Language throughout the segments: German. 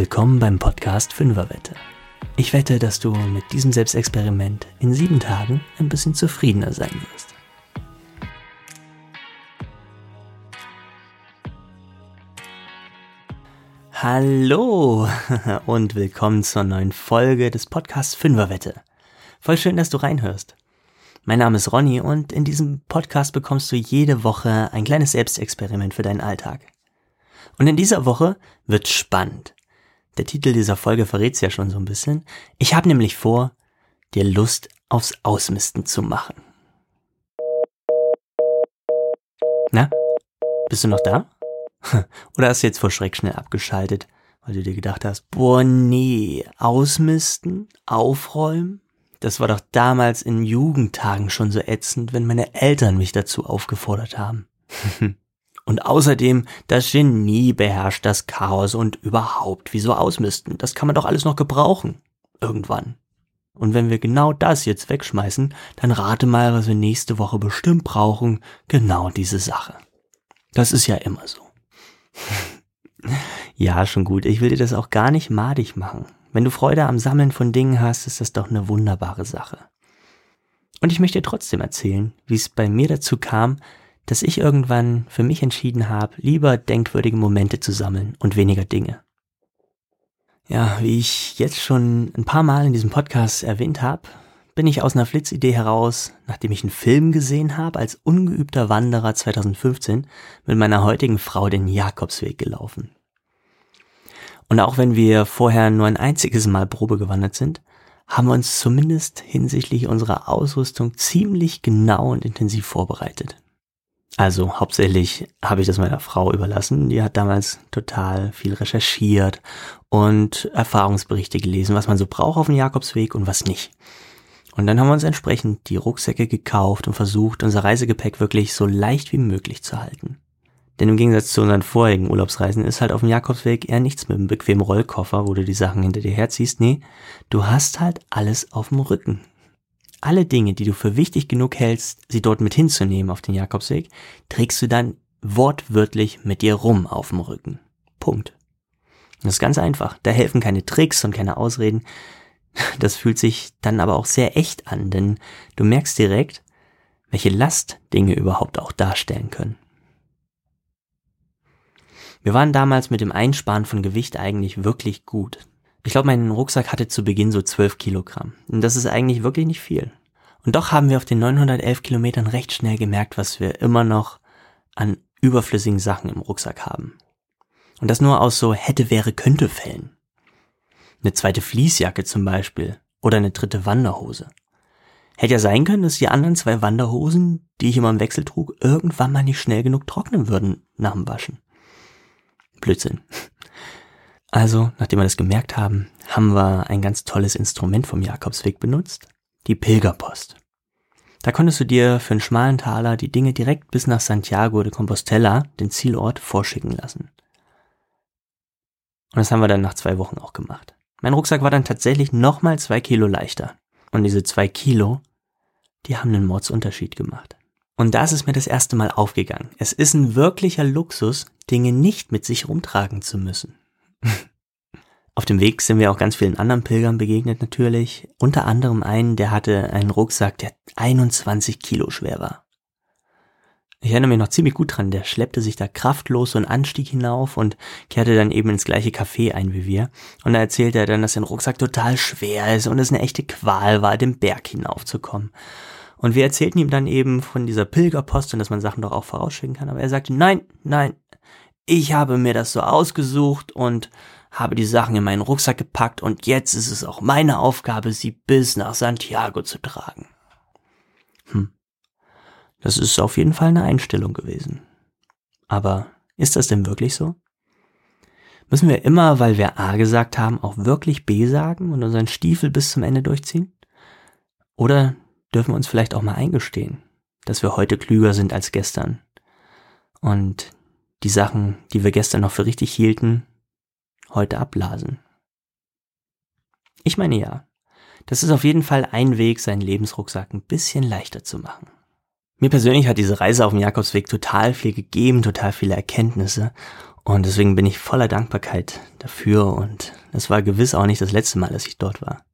Willkommen beim Podcast Fünferwette. Ich wette, dass du mit diesem Selbstexperiment in sieben Tagen ein bisschen zufriedener sein wirst. Hallo und willkommen zur neuen Folge des Podcasts Fünferwette. Voll schön, dass du reinhörst. Mein Name ist Ronny und in diesem Podcast bekommst du jede Woche ein kleines Selbstexperiment für deinen Alltag. Und in dieser Woche wird spannend. Der Titel dieser Folge verrät's ja schon so ein bisschen. Ich habe nämlich vor, dir Lust aufs Ausmisten zu machen. Na, bist du noch da? Oder hast du jetzt vor Schreck schnell abgeschaltet, weil du dir gedacht hast, boah nee, ausmisten, aufräumen? Das war doch damals in Jugendtagen schon so ätzend, wenn meine Eltern mich dazu aufgefordert haben. Und außerdem, das Genie beherrscht das Chaos und überhaupt, wieso ausmisten? Das kann man doch alles noch gebrauchen. Irgendwann. Und wenn wir genau das jetzt wegschmeißen, dann rate mal, was wir nächste Woche bestimmt brauchen. Genau diese Sache. Das ist ja immer so. ja, schon gut. Ich will dir das auch gar nicht madig machen. Wenn du Freude am Sammeln von Dingen hast, ist das doch eine wunderbare Sache. Und ich möchte dir trotzdem erzählen, wie es bei mir dazu kam, dass ich irgendwann für mich entschieden habe, lieber denkwürdige Momente zu sammeln und weniger Dinge. Ja, wie ich jetzt schon ein paar Mal in diesem Podcast erwähnt habe, bin ich aus einer Flitzidee heraus, nachdem ich einen Film gesehen habe, als ungeübter Wanderer 2015 mit meiner heutigen Frau den Jakobsweg gelaufen. Und auch wenn wir vorher nur ein einziges Mal Probe gewandert sind, haben wir uns zumindest hinsichtlich unserer Ausrüstung ziemlich genau und intensiv vorbereitet. Also hauptsächlich habe ich das meiner Frau überlassen. Die hat damals total viel recherchiert und Erfahrungsberichte gelesen, was man so braucht auf dem Jakobsweg und was nicht. Und dann haben wir uns entsprechend die Rucksäcke gekauft und versucht, unser Reisegepäck wirklich so leicht wie möglich zu halten. Denn im Gegensatz zu unseren vorigen Urlaubsreisen ist halt auf dem Jakobsweg eher nichts mit einem bequemen Rollkoffer, wo du die Sachen hinter dir herziehst. Nee, du hast halt alles auf dem Rücken. Alle Dinge, die du für wichtig genug hältst, sie dort mit hinzunehmen auf den Jakobsweg, trägst du dann wortwörtlich mit dir rum auf dem Rücken. Punkt. Das ist ganz einfach. Da helfen keine Tricks und keine Ausreden. Das fühlt sich dann aber auch sehr echt an, denn du merkst direkt, welche Last Dinge überhaupt auch darstellen können. Wir waren damals mit dem Einsparen von Gewicht eigentlich wirklich gut. Ich glaube, mein Rucksack hatte zu Beginn so 12 Kilogramm. Und das ist eigentlich wirklich nicht viel. Und doch haben wir auf den 911 Kilometern recht schnell gemerkt, was wir immer noch an überflüssigen Sachen im Rucksack haben. Und das nur aus so hätte, wäre, könnte Fällen. Eine zweite Fließjacke zum Beispiel. Oder eine dritte Wanderhose. Hätte ja sein können, dass die anderen zwei Wanderhosen, die ich immer im Wechsel trug, irgendwann mal nicht schnell genug trocknen würden nach dem Waschen. Blödsinn. Also, nachdem wir das gemerkt haben, haben wir ein ganz tolles Instrument vom Jakobsweg benutzt, die Pilgerpost. Da konntest du dir für einen schmalen Taler die Dinge direkt bis nach Santiago de Compostela, den Zielort, vorschicken lassen. Und das haben wir dann nach zwei Wochen auch gemacht. Mein Rucksack war dann tatsächlich nochmal zwei Kilo leichter. Und diese zwei Kilo, die haben einen Mordsunterschied gemacht. Und da ist mir das erste Mal aufgegangen. Es ist ein wirklicher Luxus, Dinge nicht mit sich rumtragen zu müssen. Auf dem Weg sind wir auch ganz vielen anderen Pilgern begegnet natürlich. Unter anderem einen, der hatte einen Rucksack, der 21 Kilo schwer war. Ich erinnere mich noch ziemlich gut dran, der schleppte sich da kraftlos so einen Anstieg hinauf und kehrte dann eben ins gleiche Café ein wie wir. Und da erzählte er dann, dass sein Rucksack total schwer ist und es eine echte Qual war, den Berg hinaufzukommen. Und wir erzählten ihm dann eben von dieser Pilgerpost und dass man Sachen doch auch vorausschicken kann. Aber er sagte, nein, nein, ich habe mir das so ausgesucht und habe die Sachen in meinen Rucksack gepackt und jetzt ist es auch meine Aufgabe, sie bis nach Santiago zu tragen. Hm. Das ist auf jeden Fall eine Einstellung gewesen. Aber ist das denn wirklich so? Müssen wir immer, weil wir A gesagt haben, auch wirklich B sagen und unseren Stiefel bis zum Ende durchziehen? Oder dürfen wir uns vielleicht auch mal eingestehen, dass wir heute klüger sind als gestern und die Sachen, die wir gestern noch für richtig hielten, heute abblasen. Ich meine ja, das ist auf jeden Fall ein Weg, seinen Lebensrucksack ein bisschen leichter zu machen. Mir persönlich hat diese Reise auf dem Jakobsweg total viel gegeben, total viele Erkenntnisse. Und deswegen bin ich voller Dankbarkeit dafür und es war gewiss auch nicht das letzte Mal, dass ich dort war.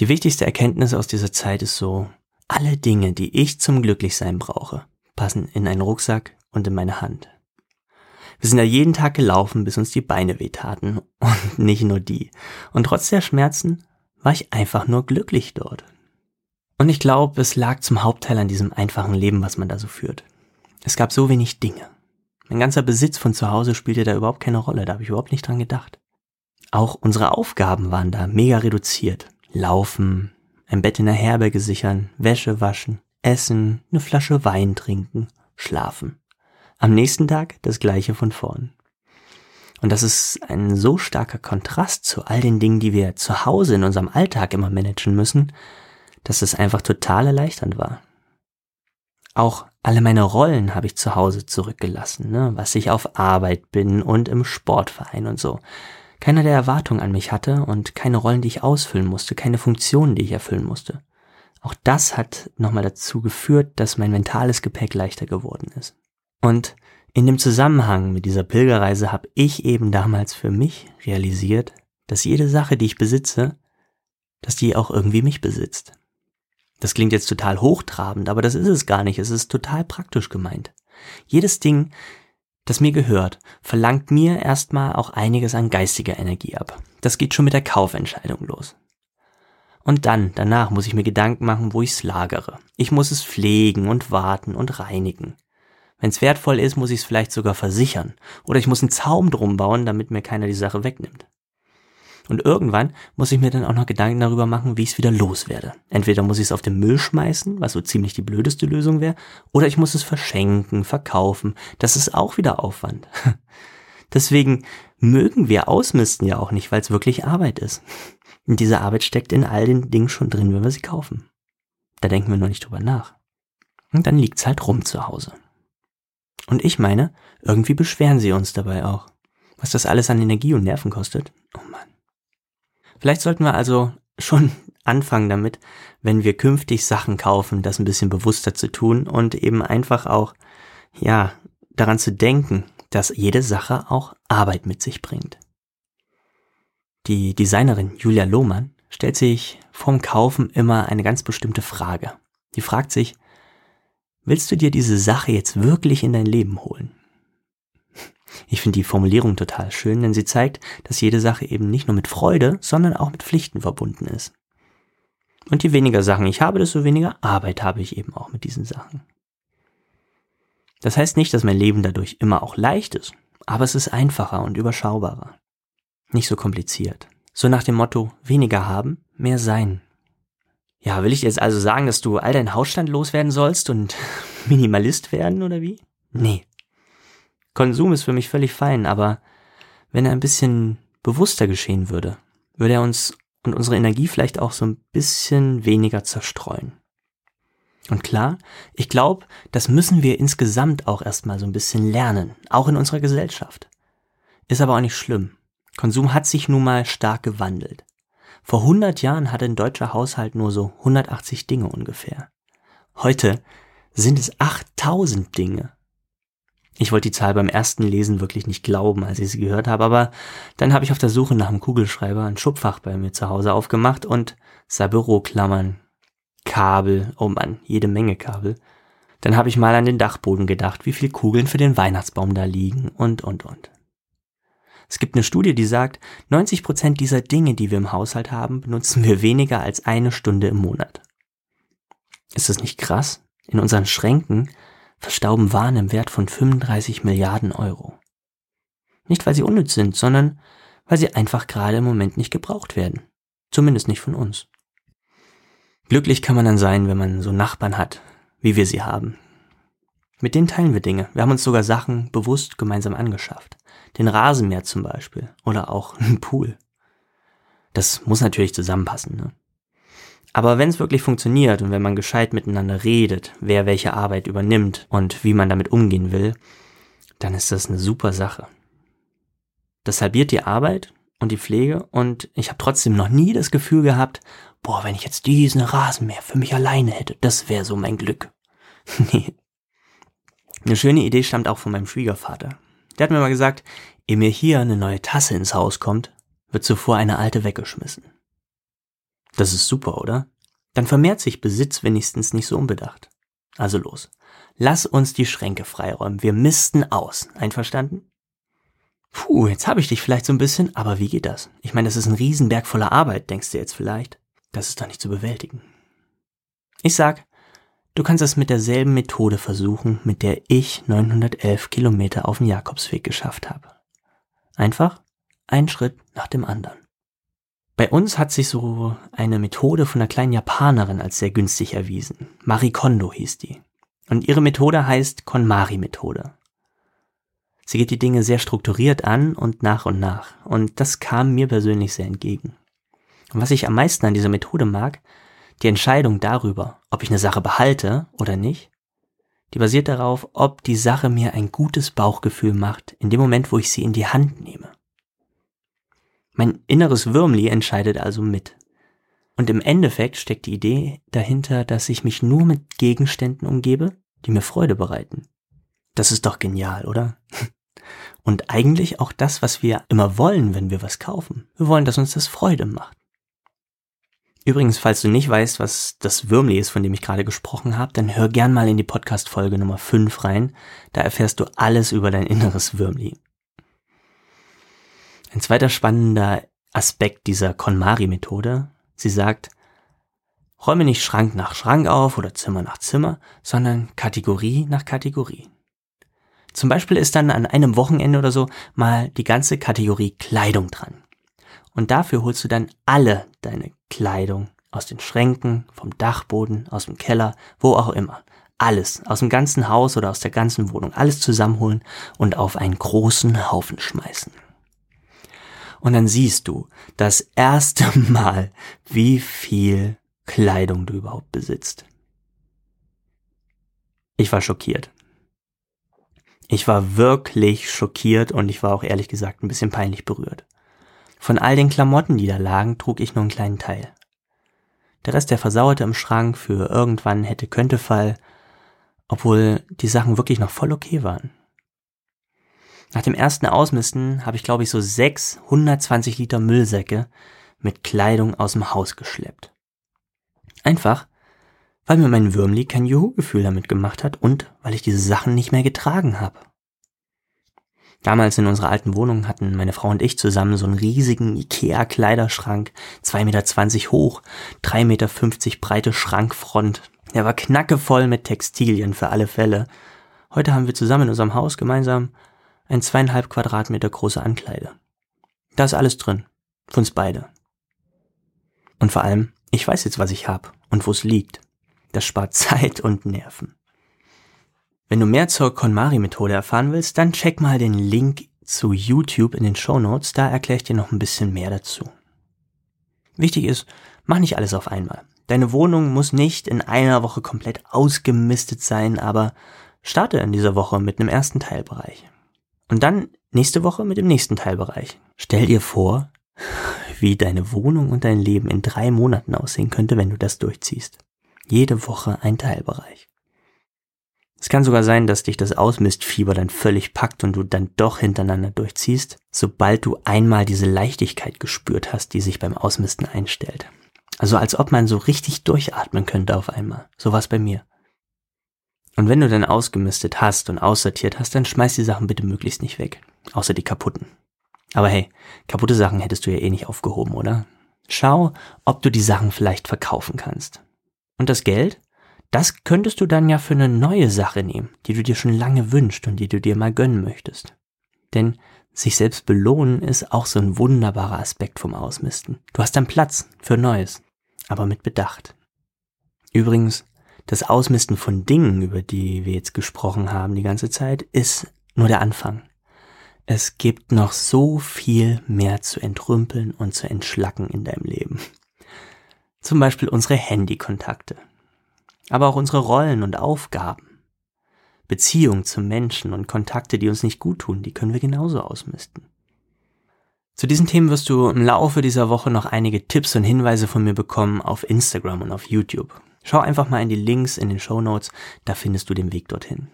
Die wichtigste Erkenntnis aus dieser Zeit ist so, alle Dinge, die ich zum Glücklichsein brauche, passen in einen Rucksack und in meine Hand. Wir sind ja jeden Tag gelaufen, bis uns die Beine wehtaten und nicht nur die. Und trotz der Schmerzen war ich einfach nur glücklich dort. Und ich glaube, es lag zum Hauptteil an diesem einfachen Leben, was man da so führt. Es gab so wenig Dinge. Mein ganzer Besitz von zu Hause spielte da überhaupt keine Rolle, da habe ich überhaupt nicht dran gedacht. Auch unsere Aufgaben waren da mega reduziert. Laufen, ein Bett in der Herberge sichern, Wäsche waschen, essen, eine Flasche Wein trinken, schlafen. Am nächsten Tag das gleiche von vorn. Und das ist ein so starker Kontrast zu all den Dingen, die wir zu Hause in unserem Alltag immer managen müssen, dass es einfach total erleichternd war. Auch alle meine Rollen habe ich zu Hause zurückgelassen, ne? was ich auf Arbeit bin und im Sportverein und so. Keiner der Erwartungen an mich hatte und keine Rollen, die ich ausfüllen musste, keine Funktionen, die ich erfüllen musste. Auch das hat nochmal dazu geführt, dass mein mentales Gepäck leichter geworden ist. Und in dem Zusammenhang mit dieser Pilgerreise habe ich eben damals für mich realisiert, dass jede Sache, die ich besitze, dass die auch irgendwie mich besitzt. Das klingt jetzt total hochtrabend, aber das ist es gar nicht. Es ist total praktisch gemeint. Jedes Ding, das mir gehört, verlangt mir erstmal auch einiges an geistiger Energie ab. Das geht schon mit der Kaufentscheidung los. Und dann, danach muss ich mir Gedanken machen, wo ich es lagere. Ich muss es pflegen und warten und reinigen. Wenn es wertvoll ist, muss ich es vielleicht sogar versichern. Oder ich muss einen Zaum drum bauen, damit mir keiner die Sache wegnimmt. Und irgendwann muss ich mir dann auch noch Gedanken darüber machen, wie ich es wieder loswerde. Entweder muss ich es auf den Müll schmeißen, was so ziemlich die blödeste Lösung wäre, oder ich muss es verschenken, verkaufen. Das ist auch wieder Aufwand. Deswegen mögen wir Ausmisten ja auch nicht, weil es wirklich Arbeit ist. Und diese Arbeit steckt in all den Dingen schon drin, wenn wir sie kaufen. Da denken wir nur nicht drüber nach. Und dann liegt's halt rum zu Hause. Und ich meine, irgendwie beschweren sie uns dabei auch. Was das alles an Energie und Nerven kostet. Oh Mann. Vielleicht sollten wir also schon anfangen damit, wenn wir künftig Sachen kaufen, das ein bisschen bewusster zu tun und eben einfach auch, ja, daran zu denken, dass jede Sache auch Arbeit mit sich bringt. Die Designerin Julia Lohmann stellt sich vorm Kaufen immer eine ganz bestimmte Frage. Die fragt sich, Willst du dir diese Sache jetzt wirklich in dein Leben holen? Ich finde die Formulierung total schön, denn sie zeigt, dass jede Sache eben nicht nur mit Freude, sondern auch mit Pflichten verbunden ist. Und je weniger Sachen ich habe, desto weniger Arbeit habe ich eben auch mit diesen Sachen. Das heißt nicht, dass mein Leben dadurch immer auch leicht ist, aber es ist einfacher und überschaubarer. Nicht so kompliziert. So nach dem Motto, weniger haben, mehr sein. Ja, will ich jetzt also sagen, dass du all deinen Hausstand loswerden sollst und Minimalist werden oder wie? Nee. Konsum ist für mich völlig fein, aber wenn er ein bisschen bewusster geschehen würde, würde er uns und unsere Energie vielleicht auch so ein bisschen weniger zerstreuen. Und klar, ich glaube, das müssen wir insgesamt auch erstmal so ein bisschen lernen, auch in unserer Gesellschaft. Ist aber auch nicht schlimm. Konsum hat sich nun mal stark gewandelt. Vor 100 Jahren hatte ein deutscher Haushalt nur so 180 Dinge ungefähr. Heute sind es 8000 Dinge. Ich wollte die Zahl beim ersten Lesen wirklich nicht glauben, als ich sie gehört habe, aber dann habe ich auf der Suche nach einem Kugelschreiber ein Schubfach bei mir zu Hause aufgemacht und sah Büroklammern, Kabel, oh Mann, jede Menge Kabel. Dann habe ich mal an den Dachboden gedacht, wie viel Kugeln für den Weihnachtsbaum da liegen und, und, und. Es gibt eine Studie, die sagt, 90 Prozent dieser Dinge, die wir im Haushalt haben, benutzen wir weniger als eine Stunde im Monat. Ist das nicht krass? In unseren Schränken verstauben Waren im Wert von 35 Milliarden Euro. Nicht, weil sie unnütz sind, sondern weil sie einfach gerade im Moment nicht gebraucht werden. Zumindest nicht von uns. Glücklich kann man dann sein, wenn man so Nachbarn hat, wie wir sie haben. Mit denen teilen wir Dinge. Wir haben uns sogar Sachen bewusst gemeinsam angeschafft den Rasenmäher zum Beispiel oder auch einen Pool. Das muss natürlich zusammenpassen. Ne? Aber wenn es wirklich funktioniert und wenn man gescheit miteinander redet, wer welche Arbeit übernimmt und wie man damit umgehen will, dann ist das eine super Sache. Das halbiert die Arbeit und die Pflege und ich habe trotzdem noch nie das Gefühl gehabt, boah, wenn ich jetzt diesen Rasenmäher für mich alleine hätte, das wäre so mein Glück. nee. Eine schöne Idee stammt auch von meinem Schwiegervater. Der hat mir mal gesagt, ehe mir hier eine neue Tasse ins Haus kommt, wird zuvor eine alte weggeschmissen. Das ist super, oder? Dann vermehrt sich Besitz wenigstens nicht so unbedacht. Also los. Lass uns die Schränke freiräumen. Wir missten aus. Einverstanden? Puh, jetzt habe ich dich vielleicht so ein bisschen, aber wie geht das? Ich meine, das ist ein Riesenberg voller Arbeit, denkst du jetzt vielleicht. Das ist doch nicht zu bewältigen. Ich sag, du kannst es mit derselben Methode versuchen, mit der ich 911 Kilometer auf dem Jakobsweg geschafft habe. Einfach ein Schritt nach dem anderen. Bei uns hat sich so eine Methode von einer kleinen Japanerin als sehr günstig erwiesen. Marie Kondo hieß die. Und ihre Methode heißt KonMari-Methode. Sie geht die Dinge sehr strukturiert an und nach und nach. Und das kam mir persönlich sehr entgegen. Und was ich am meisten an dieser Methode mag, die Entscheidung darüber, ob ich eine Sache behalte oder nicht, die basiert darauf, ob die Sache mir ein gutes Bauchgefühl macht, in dem Moment, wo ich sie in die Hand nehme. Mein inneres Würmli entscheidet also mit. Und im Endeffekt steckt die Idee dahinter, dass ich mich nur mit Gegenständen umgebe, die mir Freude bereiten. Das ist doch genial, oder? Und eigentlich auch das, was wir immer wollen, wenn wir was kaufen. Wir wollen, dass uns das Freude macht. Übrigens, falls du nicht weißt, was das Würmli ist, von dem ich gerade gesprochen habe, dann hör gern mal in die Podcast-Folge Nummer 5 rein. Da erfährst du alles über dein inneres Würmli. Ein zweiter spannender Aspekt dieser KonMari-Methode. Sie sagt, räume nicht Schrank nach Schrank auf oder Zimmer nach Zimmer, sondern Kategorie nach Kategorie. Zum Beispiel ist dann an einem Wochenende oder so mal die ganze Kategorie Kleidung dran. Und dafür holst du dann alle deine Kleidung aus den Schränken, vom Dachboden, aus dem Keller, wo auch immer. Alles, aus dem ganzen Haus oder aus der ganzen Wohnung, alles zusammenholen und auf einen großen Haufen schmeißen. Und dann siehst du das erste Mal, wie viel Kleidung du überhaupt besitzt. Ich war schockiert. Ich war wirklich schockiert und ich war auch ehrlich gesagt ein bisschen peinlich berührt. Von all den Klamotten, die da lagen, trug ich nur einen kleinen Teil. Der Rest der versauerte im Schrank für irgendwann hätte könnte Fall, obwohl die Sachen wirklich noch voll okay waren. Nach dem ersten Ausmisten habe ich, glaube ich, so sechs 120 Liter Müllsäcke mit Kleidung aus dem Haus geschleppt. Einfach, weil mir mein Würmli kein Juhu-Gefühl damit gemacht hat und weil ich diese Sachen nicht mehr getragen habe. Damals in unserer alten Wohnung hatten meine Frau und ich zusammen so einen riesigen Ikea-Kleiderschrank, 2,20 Meter hoch, 3,50 Meter breite Schrankfront. Der war knackevoll mit Textilien für alle Fälle. Heute haben wir zusammen in unserem Haus gemeinsam ein zweieinhalb Quadratmeter große Ankleide. Da ist alles drin. Für uns beide. Und vor allem, ich weiß jetzt, was ich hab und wo es liegt. Das spart Zeit und Nerven. Wenn du mehr zur KonMari-Methode erfahren willst, dann check mal den Link zu YouTube in den Show Notes, da erkläre ich dir noch ein bisschen mehr dazu. Wichtig ist, mach nicht alles auf einmal. Deine Wohnung muss nicht in einer Woche komplett ausgemistet sein, aber starte in dieser Woche mit einem ersten Teilbereich. Und dann nächste Woche mit dem nächsten Teilbereich. Stell dir vor, wie deine Wohnung und dein Leben in drei Monaten aussehen könnte, wenn du das durchziehst. Jede Woche ein Teilbereich. Es kann sogar sein, dass dich das Ausmistfieber dann völlig packt und du dann doch hintereinander durchziehst, sobald du einmal diese Leichtigkeit gespürt hast, die sich beim Ausmisten einstellt. Also als ob man so richtig durchatmen könnte auf einmal. So war bei mir. Und wenn du dann ausgemistet hast und aussortiert hast, dann schmeiß die Sachen bitte möglichst nicht weg. Außer die kaputten. Aber hey, kaputte Sachen hättest du ja eh nicht aufgehoben, oder? Schau, ob du die Sachen vielleicht verkaufen kannst. Und das Geld? Das könntest du dann ja für eine neue Sache nehmen, die du dir schon lange wünschst und die du dir mal gönnen möchtest. Denn sich selbst belohnen ist auch so ein wunderbarer Aspekt vom Ausmisten. Du hast dann Platz für Neues, aber mit Bedacht. Übrigens, das Ausmisten von Dingen, über die wir jetzt gesprochen haben die ganze Zeit, ist nur der Anfang. Es gibt noch so viel mehr zu entrümpeln und zu entschlacken in deinem Leben. Zum Beispiel unsere Handykontakte. Aber auch unsere Rollen und Aufgaben. Beziehungen zu Menschen und Kontakte, die uns nicht gut tun, die können wir genauso ausmisten. Zu diesen Themen wirst du im Laufe dieser Woche noch einige Tipps und Hinweise von mir bekommen auf Instagram und auf YouTube. Schau einfach mal in die Links in den Show Notes, da findest du den Weg dorthin.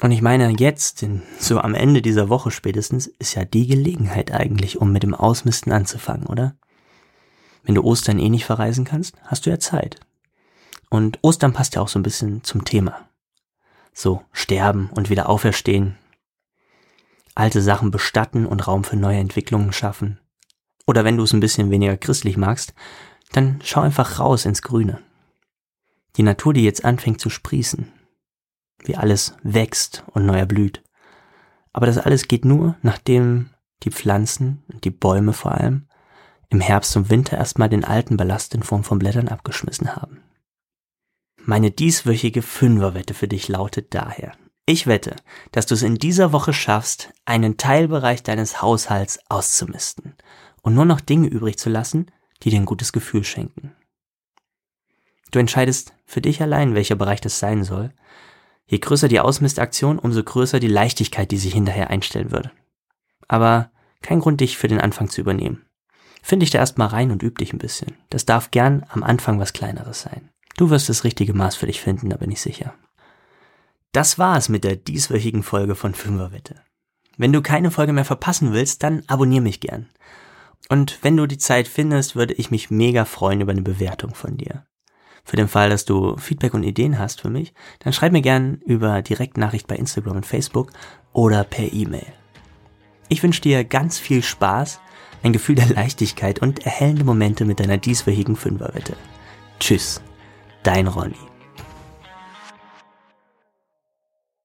Und ich meine, jetzt, so am Ende dieser Woche spätestens, ist ja die Gelegenheit eigentlich, um mit dem Ausmisten anzufangen, oder? Wenn du Ostern eh nicht verreisen kannst, hast du ja Zeit. Und Ostern passt ja auch so ein bisschen zum Thema. So, sterben und wieder auferstehen. Alte Sachen bestatten und Raum für neue Entwicklungen schaffen. Oder wenn du es ein bisschen weniger christlich magst, dann schau einfach raus ins Grüne. Die Natur, die jetzt anfängt zu sprießen, wie alles wächst und neu erblüht. Aber das alles geht nur, nachdem die Pflanzen und die Bäume vor allem im Herbst und Winter erstmal den alten Ballast in Form von Blättern abgeschmissen haben. Meine dieswöchige Fünferwette für dich lautet daher. Ich wette, dass du es in dieser Woche schaffst, einen Teilbereich deines Haushalts auszumisten und nur noch Dinge übrig zu lassen, die dir ein gutes Gefühl schenken. Du entscheidest für dich allein, welcher Bereich das sein soll. Je größer die Ausmistaktion, umso größer die Leichtigkeit, die sich hinterher einstellen würde. Aber kein Grund, dich für den Anfang zu übernehmen. Find dich da erstmal rein und üb dich ein bisschen. Das darf gern am Anfang was Kleineres sein. Du wirst das richtige Maß für dich finden, da bin ich sicher. Das war es mit der dieswöchigen Folge von Fünferwette. Wenn du keine Folge mehr verpassen willst, dann abonnier mich gern. Und wenn du die Zeit findest, würde ich mich mega freuen über eine Bewertung von dir. Für den Fall, dass du Feedback und Ideen hast für mich, dann schreib mir gern über Direktnachricht bei Instagram und Facebook oder per E-Mail. Ich wünsche dir ganz viel Spaß, ein Gefühl der Leichtigkeit und erhellende Momente mit deiner dieswöchigen Fünferwette. Tschüss, dein Ronny.